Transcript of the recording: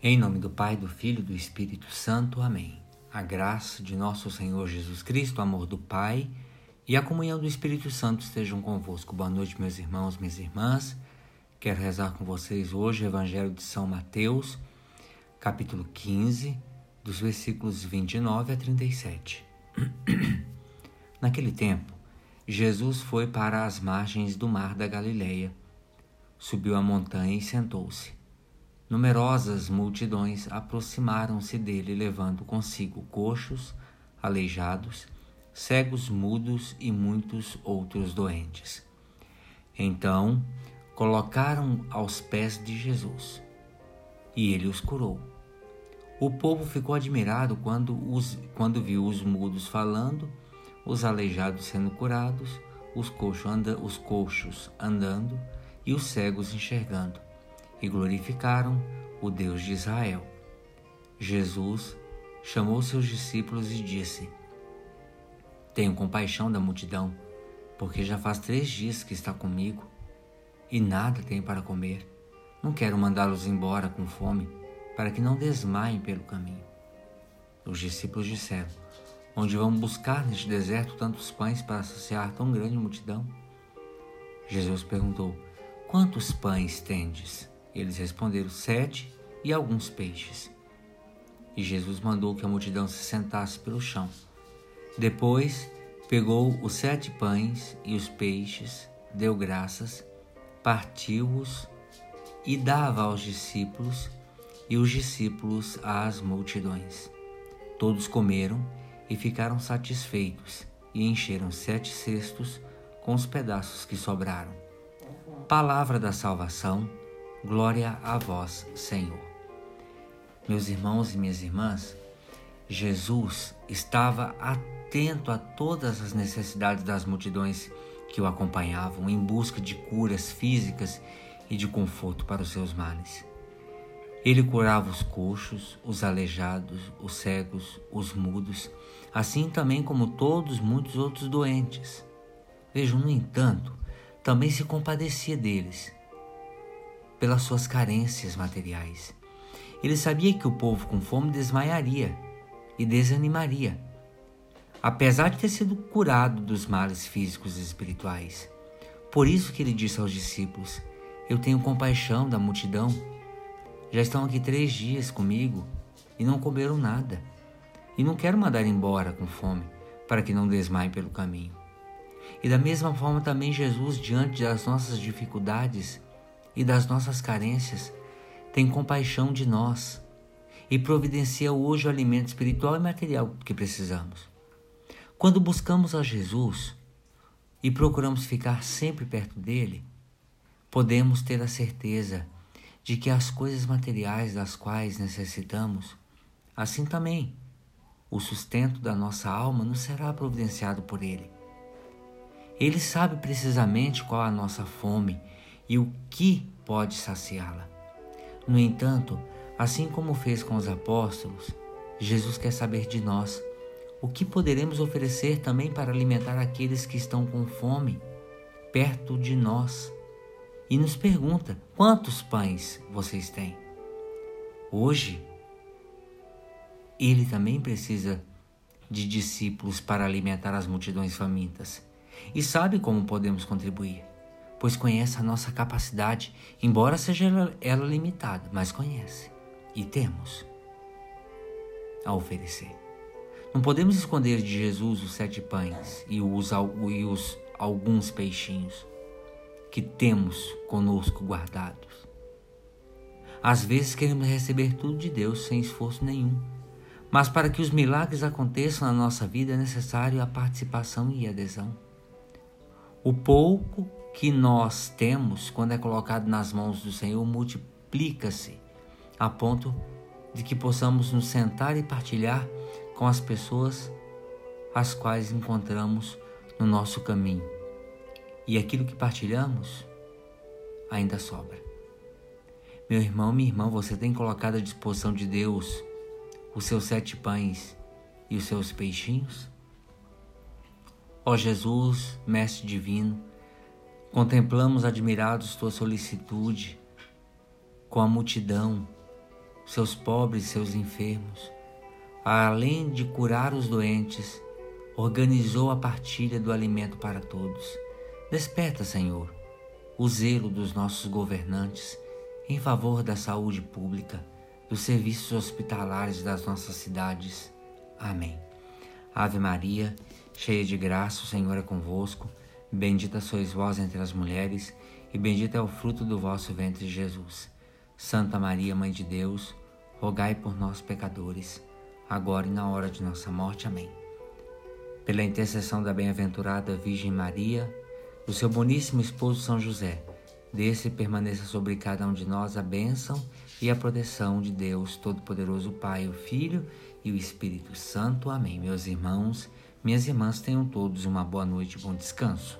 Em nome do Pai, do Filho e do Espírito Santo. Amém. A graça de nosso Senhor Jesus Cristo, o amor do Pai e a comunhão do Espírito Santo estejam convosco. Boa noite, meus irmãos, minhas irmãs. Quero rezar com vocês hoje o Evangelho de São Mateus, capítulo 15, dos versículos 29 a 37. Naquele tempo, Jesus foi para as margens do mar da Galileia, subiu a montanha e sentou-se. Numerosas multidões aproximaram-se dele, levando consigo coxos, aleijados, cegos mudos e muitos outros doentes. Então, colocaram aos pés de Jesus, e ele os curou. O povo ficou admirado quando, os, quando viu os mudos falando, os aleijados sendo curados, os anda, os coxos andando e os cegos enxergando e glorificaram o Deus de Israel. Jesus chamou seus discípulos e disse: Tenho compaixão da multidão, porque já faz três dias que está comigo e nada tem para comer. Não quero mandá-los embora com fome, para que não desmaiem pelo caminho. Os discípulos disseram: Onde vamos buscar neste deserto tantos pães para saciar tão grande multidão? Jesus perguntou: Quantos pães tendes? Eles responderam: Sete e alguns peixes. E Jesus mandou que a multidão se sentasse pelo chão. Depois pegou os sete pães e os peixes, deu graças, partiu-os e dava aos discípulos, e os discípulos às multidões. Todos comeram e ficaram satisfeitos, e encheram sete cestos com os pedaços que sobraram. Palavra da salvação Glória a vós, Senhor. Meus irmãos e minhas irmãs, Jesus estava atento a todas as necessidades das multidões que o acompanhavam em busca de curas físicas e de conforto para os seus males. Ele curava os coxos, os aleijados, os cegos, os mudos, assim também como todos muitos outros doentes. Vejam, no entanto, também se compadecia deles pelas suas carências materiais. Ele sabia que o povo com fome desmaiaria e desanimaria, apesar de ter sido curado dos males físicos e espirituais. Por isso que ele disse aos discípulos: Eu tenho compaixão da multidão. Já estão aqui três dias comigo e não comeram nada. E não quero mandar embora com fome, para que não desmaiem pelo caminho. E da mesma forma também Jesus, diante das nossas dificuldades, e das nossas carências, tem compaixão de nós e providencia hoje o alimento espiritual e material que precisamos. Quando buscamos a Jesus e procuramos ficar sempre perto dele, podemos ter a certeza de que as coisas materiais das quais necessitamos, assim também o sustento da nossa alma nos será providenciado por ele. Ele sabe precisamente qual a nossa fome e o que pode saciá-la. No entanto, assim como fez com os apóstolos, Jesus quer saber de nós o que poderemos oferecer também para alimentar aqueles que estão com fome perto de nós. E nos pergunta: quantos pães vocês têm? Hoje, ele também precisa de discípulos para alimentar as multidões famintas e sabe como podemos contribuir pois conhece a nossa capacidade, embora seja ela, limitada, mas conhece e temos a oferecer. Não podemos esconder de Jesus os sete pães e os, e os alguns peixinhos que temos conosco guardados. Às vezes queremos receber tudo de Deus sem esforço nenhum, mas para que os milagres aconteçam na nossa vida é necessário a participação e adesão. O pouco que nós temos, quando é colocado nas mãos do Senhor, multiplica-se a ponto de que possamos nos sentar e partilhar com as pessoas as quais encontramos no nosso caminho. E aquilo que partilhamos ainda sobra. Meu irmão, minha irmã, você tem colocado à disposição de Deus os seus sete pães e os seus peixinhos? Ó Jesus, Mestre Divino, Contemplamos admirados tua solicitude com a multidão seus pobres, seus enfermos. Além de curar os doentes, organizou a partilha do alimento para todos. Desperta, Senhor, o zelo dos nossos governantes em favor da saúde pública, dos serviços hospitalares das nossas cidades. Amém. Ave Maria, cheia de graça, o Senhor é convosco. Bendita sois vós entre as mulheres, e bendito é o fruto do vosso ventre, Jesus. Santa Maria, Mãe de Deus, rogai por nós, pecadores, agora e na hora de nossa morte. Amém. Pela intercessão da bem-aventurada Virgem Maria, do seu boníssimo esposo São José, desça e permaneça sobre cada um de nós a bênção e a proteção de Deus Todo-Poderoso, Pai, o Filho e o Espírito Santo. Amém. Meus irmãos, minhas irmãs, tenham todos uma boa noite e bom descanso.